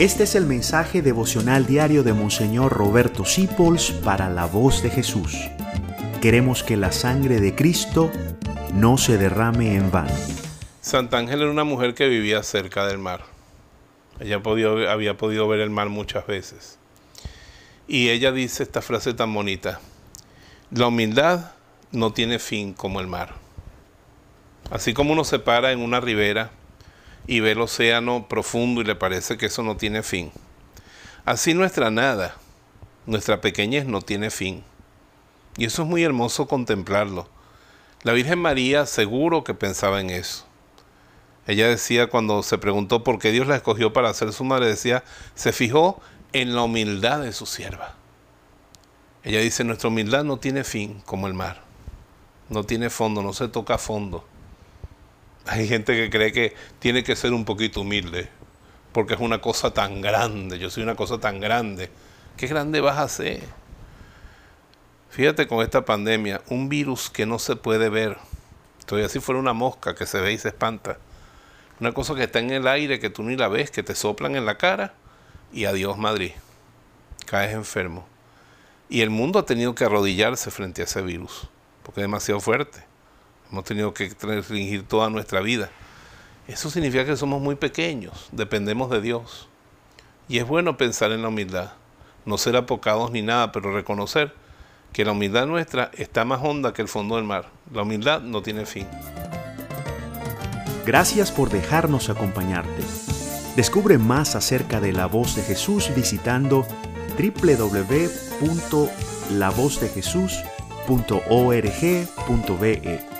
Este es el mensaje devocional diario de Monseñor Roberto Sipols para la voz de Jesús. Queremos que la sangre de Cristo no se derrame en vano. Santa Ángela era una mujer que vivía cerca del mar. Ella había podido ver el mar muchas veces. Y ella dice esta frase tan bonita. La humildad no tiene fin como el mar. Así como uno se para en una ribera y ve el océano profundo y le parece que eso no tiene fin. Así nuestra nada, nuestra pequeñez no tiene fin. Y eso es muy hermoso contemplarlo. La Virgen María seguro que pensaba en eso. Ella decía cuando se preguntó por qué Dios la escogió para ser su madre, decía, se fijó en la humildad de su sierva. Ella dice, nuestra humildad no tiene fin como el mar. No tiene fondo, no se toca fondo. Hay gente que cree que tiene que ser un poquito humilde, porque es una cosa tan grande, yo soy una cosa tan grande. ¿Qué grande vas a ser? Fíjate con esta pandemia, un virus que no se puede ver. Todavía si fuera una mosca que se ve y se espanta. Una cosa que está en el aire, que tú ni la ves, que te soplan en la cara y adiós Madrid. Caes enfermo. Y el mundo ha tenido que arrodillarse frente a ese virus, porque es demasiado fuerte. Hemos tenido que restringir toda nuestra vida. Eso significa que somos muy pequeños, dependemos de Dios. Y es bueno pensar en la humildad, no ser apocados ni nada, pero reconocer que la humildad nuestra está más honda que el fondo del mar. La humildad no tiene fin. Gracias por dejarnos acompañarte. Descubre más acerca de la voz de Jesús visitando www.lavozdejesús.org.be.